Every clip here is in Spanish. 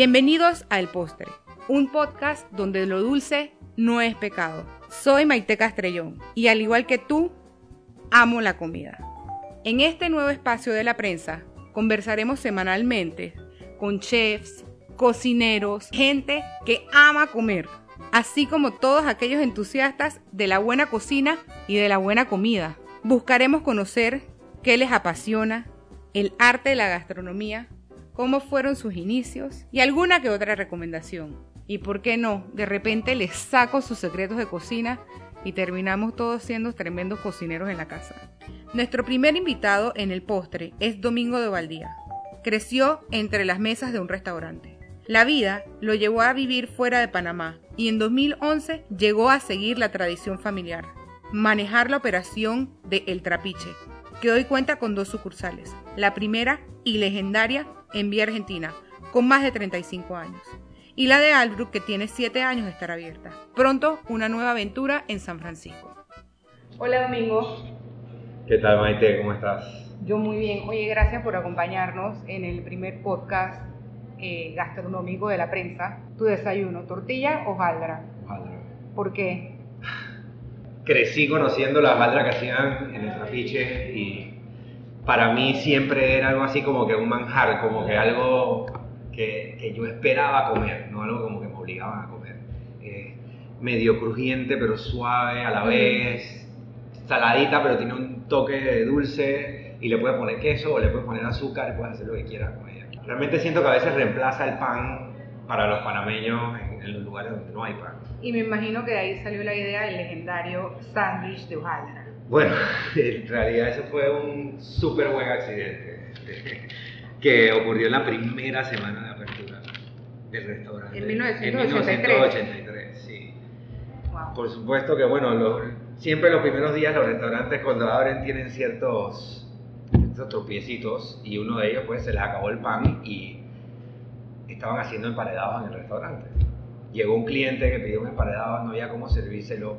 Bienvenidos a El Postre, un podcast donde lo dulce no es pecado. Soy Maite Castrellón y al igual que tú, amo la comida. En este nuevo espacio de la prensa conversaremos semanalmente con chefs, cocineros, gente que ama comer, así como todos aquellos entusiastas de la buena cocina y de la buena comida. Buscaremos conocer qué les apasiona, el arte de la gastronomía, cómo fueron sus inicios y alguna que otra recomendación. Y por qué no, de repente les saco sus secretos de cocina y terminamos todos siendo tremendos cocineros en la casa. Nuestro primer invitado en el postre es Domingo de Valdía. Creció entre las mesas de un restaurante. La vida lo llevó a vivir fuera de Panamá y en 2011 llegó a seguir la tradición familiar, manejar la operación de El Trapiche, que hoy cuenta con dos sucursales, la primera y legendaria en Vía Argentina, con más de 35 años, y la de Albrook, que tiene 7 años de estar abierta. Pronto, una nueva aventura en San Francisco. Hola Domingo. ¿Qué tal Maite? ¿Cómo estás? Yo muy bien. Oye, gracias por acompañarnos en el primer podcast eh, gastronómico de la prensa. Tu desayuno, tortilla o hojaldra. Hojaldra. ¿Por qué? Crecí conociendo la hojaldra que hacían en el trapiche y para mí siempre era algo así como que un manjar, como que algo que, que yo esperaba comer, no algo como que me obligaban a comer. Eh, medio crujiente pero suave a la vez, saladita pero tiene un toque de dulce y le puedes poner queso o le puedes poner azúcar puedes hacer lo que quieras con ella. Realmente siento que a veces reemplaza el pan para los panameños en, en los lugares donde no hay pan. Y me imagino que de ahí salió la idea del legendario sándwich de hojaldra. Bueno, en realidad eso fue un súper buen accidente que ocurrió en la primera semana de apertura del restaurante. En 1983. En 1983, sí. Wow. Por supuesto que, bueno, siempre los primeros días los restaurantes cuando abren tienen ciertos, ciertos tropiecitos y uno de ellos pues se les acabó el pan y estaban haciendo emparedados en el restaurante. Llegó un cliente que pidió un emparedado, no había cómo servírselo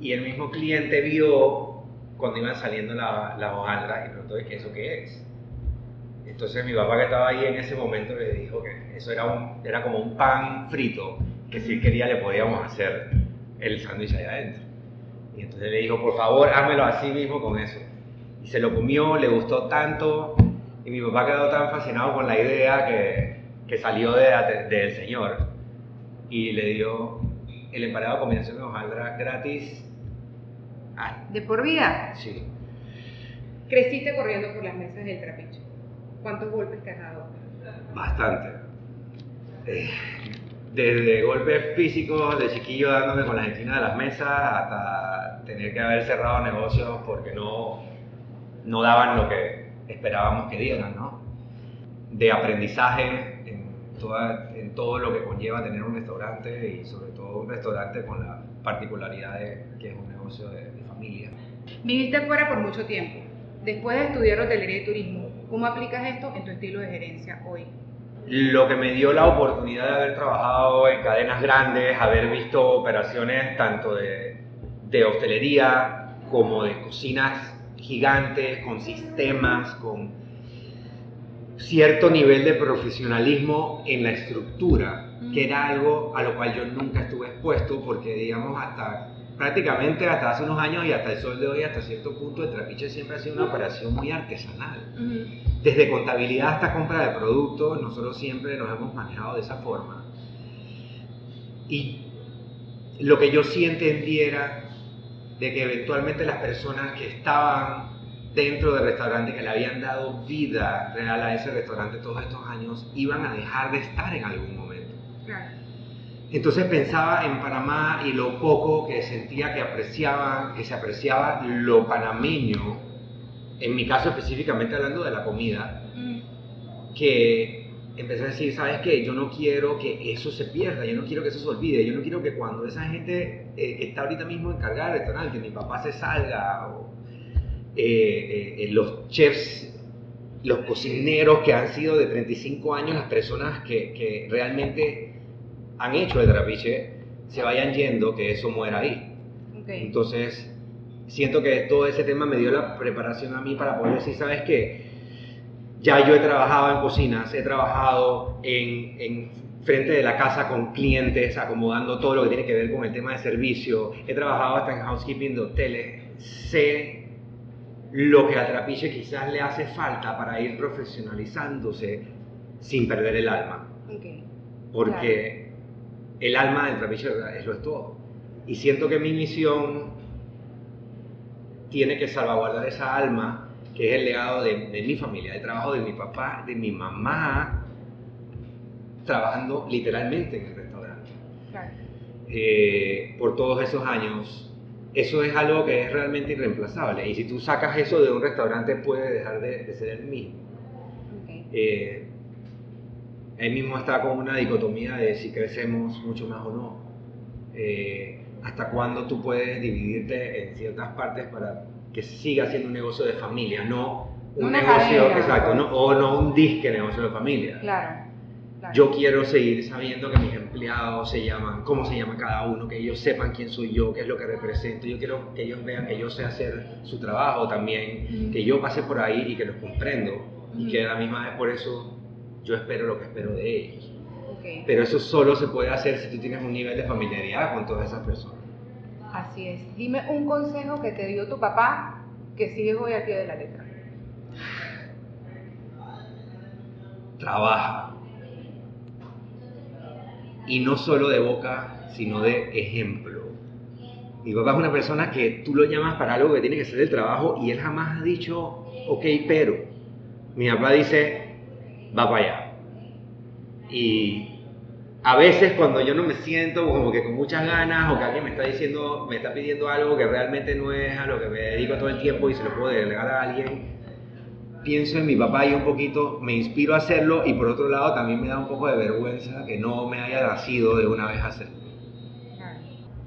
y el mismo cliente vio cuando iban saliendo la- las hojaldras y preguntó, ¿qué eso qué es? Entonces mi papá que estaba ahí en ese momento le dijo que eso era, un, era como un pan frito, que si él quería le podíamos hacer el sándwich allá adentro. Y entonces le dijo, por favor, házmelo así mismo con eso. Y se lo comió, le gustó tanto, y mi papá quedó tan fascinado con la idea que, que salió de, del señor y le dio el emparedado combinación de hojaldra gratis. Ah, ¿De por vida? sí. Creciste corriendo por las mesas del trapiche. ¿Cuántos golpes te has dado? Bastante. Eh, desde golpes físicos de chiquillo dándome con las esquinas de las mesas hasta tener que haber cerrado negocios porque no, no daban lo que esperábamos que dieran, ¿no? De aprendizaje en, toda- en todo lo que conlleva tener un restaurante y sobre todo un restaurante con la particularidad de que es un negocio de familia. Viviste fuera por mucho tiempo. Después de estudiar hotelería y turismo, ¿cómo aplicas esto en tu estilo de gerencia hoy? Lo que me dio la oportunidad de haber trabajado en cadenas grandes, haber visto operaciones tanto de, de hostelería como de cocinas gigantes, con sistemas, con cierto nivel de profesionalismo en la estructura, que era algo a lo cual yo nunca estuve expuesto porque digamos hasta prácticamente hasta hace unos años y hasta el sol de hoy hasta cierto punto el trapiche siempre ha sido una operación muy artesanal desde contabilidad hasta compra de productos, nosotros siempre nos hemos manejado de esa forma. Y lo que yo sí entendí era de que eventualmente las personas que estaban dentro del restaurante, que le habían dado vida real a ese restaurante todos estos años, iban a dejar de estar en algún momento. Claro. Entonces pensaba en Panamá y lo poco que sentía que apreciaba, que se apreciaba lo panameño, en mi caso específicamente hablando de la comida, que empecé a decir, ¿sabes qué? Yo no quiero que eso se pierda, yo no quiero que eso se olvide, yo no quiero que cuando esa gente eh, que está ahorita mismo encargada del restaurante, mi papá se salga, o eh, eh, eh, los chefs, los cocineros que han sido de 35 años, las personas que, que realmente han hecho el trapiche, se vayan yendo, que eso muera ahí. Ok. Entonces, siento que todo ese tema me dio la preparación a mí para poder decir, ¿sabes qué? Ya yo he trabajado en cocinas, he trabajado en, en frente de la casa con clientes, acomodando todo lo que tiene que ver con el tema de servicio. He trabajado hasta en housekeeping de hoteles. Sé lo que al trapiche quizás le hace falta para ir profesionalizándose sin perder el alma. Porque el alma del trapiche es lo es todo. Y siento que mi misión tiene que salvaguardar esa alma que es el legado de, de mi familia, el trabajo de mi papá, de mi mamá, trabajando literalmente en el restaurante. Eh, por todos esos años, eso es algo que es realmente irreemplazable. Y si tú sacas eso de un restaurante, puede dejar de, ser el mismo. Okay. Eh, él mismo está con una dicotomía de si crecemos mucho más o no. Eh, hasta cuándo tú puedes dividirte en ciertas partes para que siga siendo un negocio de familia, no un negocio, exacto, o no un disque negocio de familia. Claro. Yo quiero seguir sabiendo que mis empleados se llaman, cómo se llama cada uno, que ellos sepan quién soy yo, qué es lo que represento. Yo quiero que ellos vean que yo sé hacer su trabajo también, que yo pase por ahí y que los comprendo. Y que a la misma vez por eso yo espero lo que espero de ellos. Pero eso solo se puede hacer si tú tienes un nivel de familiaridad con todas esas personas. Así es. Dime un consejo que te dio tu papá que sigues hoy al pie de la letra. Trabaja y no solo de boca, sino de ejemplo. Mi papá es una persona que tú lo llamas para algo que tiene que ser el trabajo y él jamás ha dicho, ok, pero. Mi papá dice, va para allá. Y a veces cuando yo no me siento como que con muchas ganas o que alguien me está diciendo, me está pidiendo algo que realmente no es a lo que me dedico todo el tiempo y se lo puedo delegar a alguien, pienso en mi papá y un poquito me inspiro a hacerlo y por otro lado también me da un poco de vergüenza que no me haya nacido de una vez hacerlo.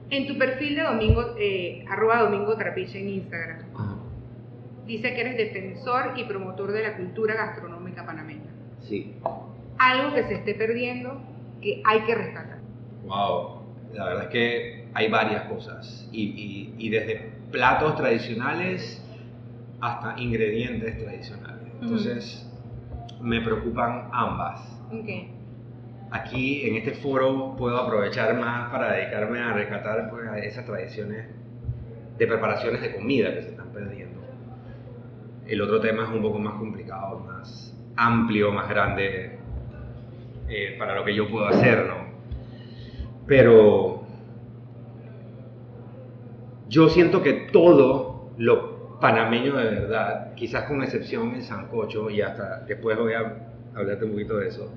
En tu perfil de Domingo, eh, arroba Domingo Trapiche en Instagram, dice que eres defensor y promotor de la cultura gastronómica panameña. Sí. Algo que se esté perdiendo que hay que rescatar. Wow, la verdad es que hay varias cosas y, y desde platos tradicionales hasta ingredientes tradicionales. Entonces, me preocupan ambas. Aquí, en este foro, puedo aprovechar más para dedicarme a rescatar pues, esas tradiciones de preparaciones de comida que se están perdiendo. El otro tema es un poco más complicado, más amplio, más grande eh, para lo que yo puedo hacer, ¿no? Pero yo siento que todo lo panameño de verdad, quizás con excepción el sancocho, y hasta después voy a hablarte un poquito de eso,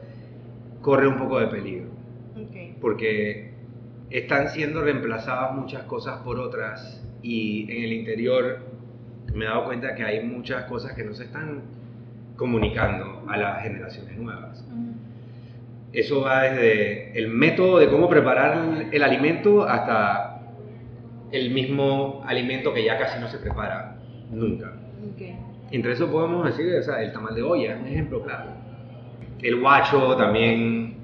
corre un poco de peligro. Porque están siendo reemplazadas muchas cosas por otras y en el interior me he dado cuenta que hay muchas cosas que no se están comunicando a las generaciones nuevas. Eso va desde el método de cómo preparar el alimento hasta el mismo alimento que ya casi no se prepara nunca. Entre eso podemos decir, o sea, el tamal de olla es un ejemplo claro. El guacho también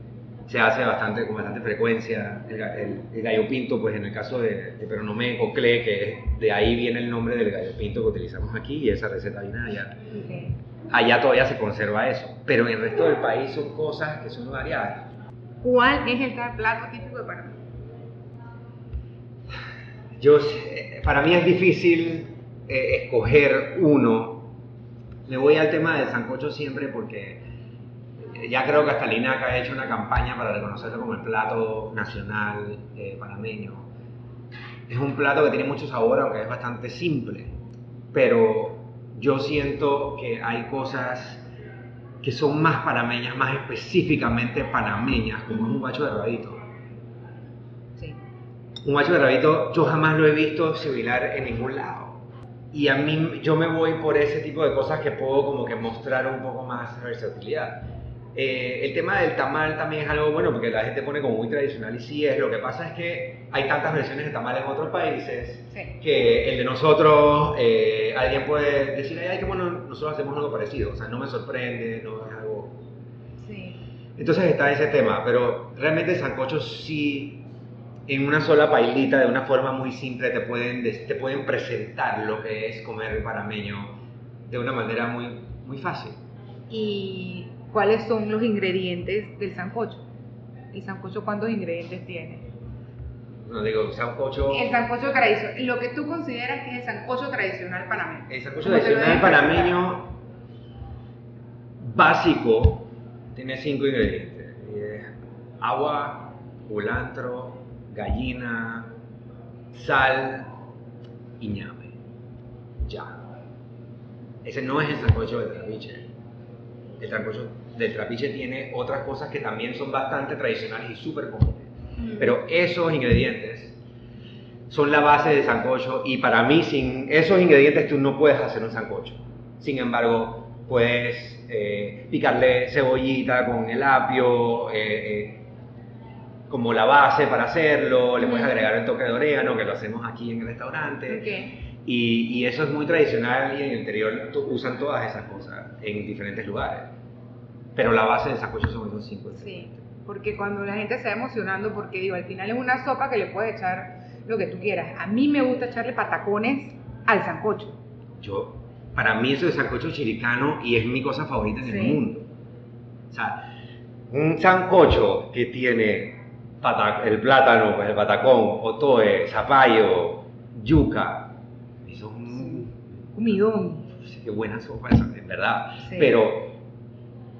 se hace bastante, con bastante frecuencia. El, gallo pinto, pues en el caso de, de Peronomé Cocle, que de ahí viene el nombre del gallo pinto que utilizamos aquí y esa receta viene allá. Allá todavía se conserva eso, pero en el resto del país son cosas que son variadas. ¿Cuál es el plato típico de Panamá? Yo, para mí es difícil eh, escoger uno, me voy al tema del sancocho siempre porque eh, ya creo que hasta Linaca ha hecho una campaña para reconocerlo como el plato nacional eh, panameño. Es un plato que tiene mucho sabor, aunque es bastante simple, pero yo siento que hay cosas que son más panameñas, más específicamente panameñas, como un guacho de rabito. Un guacho de rabito yo jamás lo he visto similar en ningún lado y a mí yo me voy por ese tipo de cosas que puedo como que mostrar un poco más versatilidad. Eh, el tema del tamal también es algo bueno porque la gente pone como muy tradicional y sí es. Lo que pasa es que hay tantas versiones de tamal en otros países que el de nosotros, eh, alguien puede decir, ay, que bueno, nosotros hacemos algo parecido. O sea, no me sorprende, no es algo... Sí. Entonces está ese tema, pero realmente el sancocho sí en una sola pailita, de una forma muy simple, te pueden, te pueden presentar lo que es comer parameño de una manera muy, muy fácil. ¿Y cuáles son los ingredientes del sancocho? ¿El sancocho cuántos ingredientes tiene? No digo, sancocho. El sancocho tradicional. Lo que tú consideras que es el sancocho tradicional panameño. El sancocho tradicional panameño básico tiene cinco ingredientes. Agua, culantro, gallina, sal y ñame. Ya. Ese no es el sancocho del trapiche. El sancocho del trapiche tiene otras cosas que también son bastante tradicionales y súper comunes. Mm. Pero esos ingredientes son la base del sancocho y para mí sin esos ingredientes tú no puedes hacer un sancocho. Sin embargo, puedes eh, picarle cebollita con el apio eh, eh, como la base para hacerlo, le puedes Ujú. agregar el toque de orégano que lo hacemos aquí en el restaurante. Ok. Y, y eso es muy tradicional y en el interior usan todas esas cosas en diferentes lugares. Pero la base del sancocho son esos cinco Sí, porque cuando la gente se va emocionando, porque digo, al final es una sopa que le puedes echar lo que tú quieras. A mí me gusta echarle patacones al sancocho. Yo, para mí eso es sancocho chiricano y es mi cosa favorita en el Sí. mundo. O sea, un sancocho que tiene el plátano, pues el patacón, otoe, zapallo, yuca. Comidón. Qué buena sopa esa, en verdad. Sí. Pero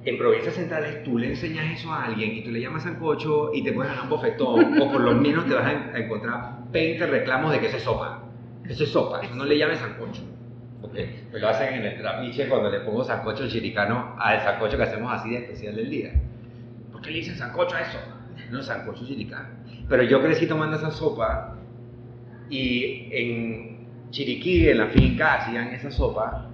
en provincias centrales tú le enseñas eso a alguien y tú le llamas sancocho y te puedes ganar un bofetón o por lo menos te vas a en- a encontrar 20 reclamos de que eso es sopa. Eso es sopa, eso no le llames sancocho. ¿ok? Pues lo hacen en el trapiche cuando le pongo sancocho chiricano al sancocho que hacemos así de especial del día. ¿Por qué le dicen sancocho a eso? No, sancocho chiricano. Pero yo crecí tomando esa sopa y en Chiriquí, en la finca, hacían esa sopa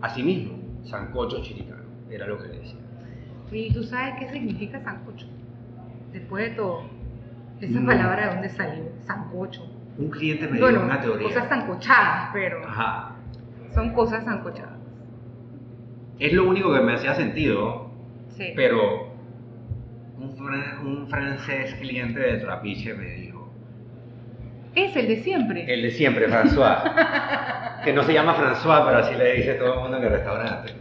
así mismo, sancocho chiricano, era lo que le decían. ¿Y tú sabes qué significa sancocho? Después de todo, esa No. palabra de dónde salió, sancocho. Un cliente me dio Bueno, una teoría. cosas sancochadas, pero Ajá. son cosas sancochadas. Es lo único que me hacía sentido, Sí. pero un, fran- un francés cliente de Trapiche me dijo, es el de siempre. el de siempre, François, que no se llama François, pero así le dice todo el mundo en el restaurante.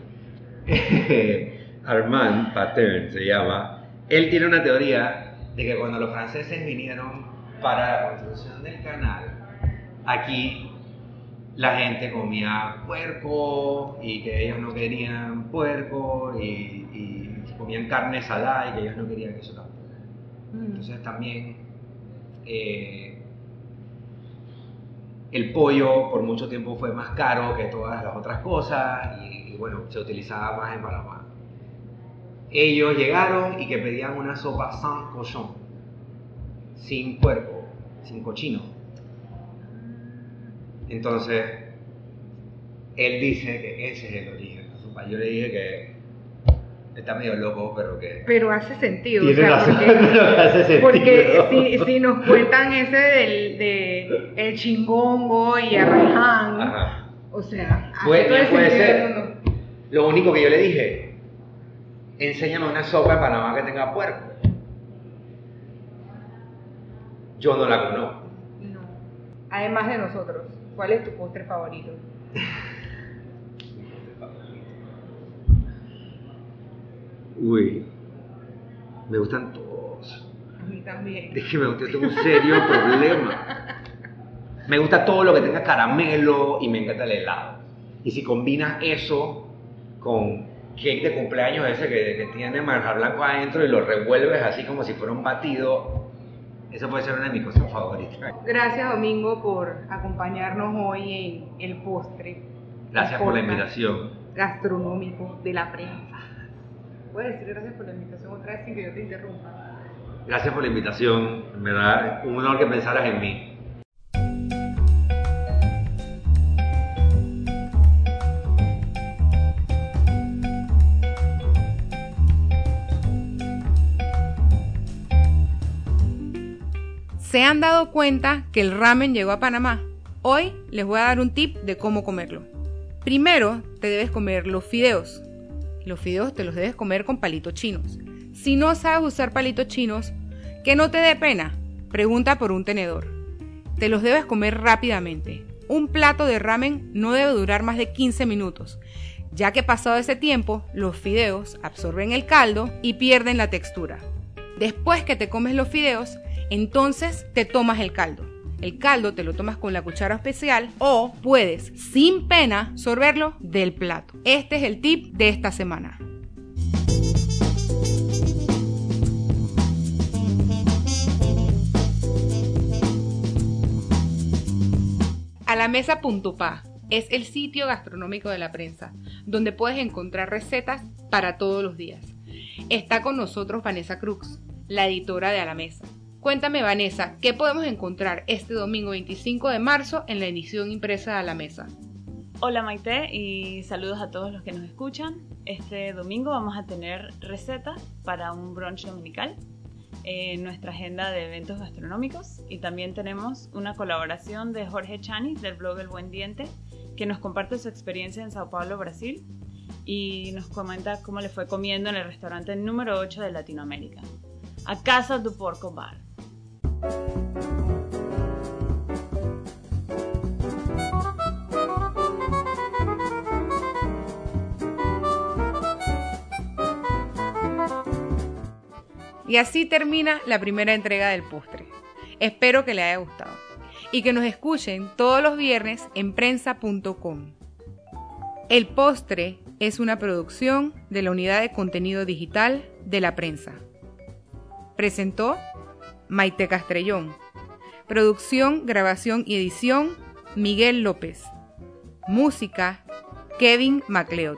Armand Patern se llama. Él tiene una teoría de que cuando los franceses vinieron para la construcción del canal, aquí la gente comía puerco y que ellos no querían puerco y, y comían carne salada y que ellos no querían eso tampoco. Mm. Entonces también eh, el pollo por mucho tiempo fue más caro que todas las otras cosas y, bueno, se utilizaba más en Panamá. Ellos llegaron y que pedían una sopa sans cochon, sin puerco, sin cochino. Entonces, él dice que ese es el origen de la sopa. Yo le dije que está medio loco, pero que... Pero hace sentido. o Tiene sea, razón, porque- pero hace sentido. Porque si, si nos cuentan ese del de el chingongo y arraján, Ajá. o sea, hace Puede, todo puede sentido ser. Lo único que yo le dije, enséñame una sopa de Panamá que tenga puerco. Yo no la conozco. No. Además de nosotros, ¿cuál es tu postre favorito? Uy, me gustan todos. A mí también. Es que me gusta, tengo un serio problema. Me gusta todo lo que tenga caramelo y me encanta el helado. Y si combinas eso con cake de cumpleaños ese que, que tiene manjar blanco adentro y lo revuelves así como si fuera un batido, eso puede ser una de mis cosas favoritas. Gracias Domingo por acompañarnos hoy en el postre. Gracias por la invitación. Gastronómico de la prensa. ¿Puedes decir gracias por la invitación otra vez sin que yo te interrumpa? Gracias por la invitación. Me da un honor que pensaras en mí. ¿Se han dado cuenta que el ramen llegó a Panamá? Hoy les voy a dar un tip de cómo comerlo. Primero, te debes comer los fideos. Los fideos te los debes comer con palitos chinos. Si no sabes usar palitos chinos, que no te dé pena, pregunta por un tenedor. Te los debes comer rápidamente. Un plato de ramen no debe durar más de 15 minutos, ya que pasado ese tiempo, los fideos absorben el caldo y pierden la textura. Después que te comes los fideos, entonces te tomas el caldo. El caldo te lo tomas con la cuchara especial o puedes, sin pena, sorberlo del plato. Este es el tip de esta semana. A la es el sitio gastronómico de la prensa, donde puedes encontrar recetas para todos los días. Está con nosotros Vanessa Cruz, la editora de A la Mesa. Cuéntame, Vanessa, ¿qué podemos encontrar este domingo 25 de marzo en la edición impresa A la Mesa? Hola Maite y saludos a todos los que nos escuchan. Este domingo vamos a tener recetas para un brunch dominical en nuestra agenda de eventos gastronómicos y también tenemos una colaboración de Jorge Chanis del blog El Buen Diente que nos comparte su experiencia en Sao Paulo, Brasil y nos comenta cómo le fue comiendo en el restaurante número 8 de Latinoamérica, a Casa du Porco Bar. Y así termina la primera entrega del postre. Espero que le haya gustado y que nos escuchen todos los viernes en prensa.com. El postre es una producción de la unidad de contenido digital de la prensa. Presentó Maite Castrellón. Producción, grabación y edición Miguel López. Música Kevin MacLeod.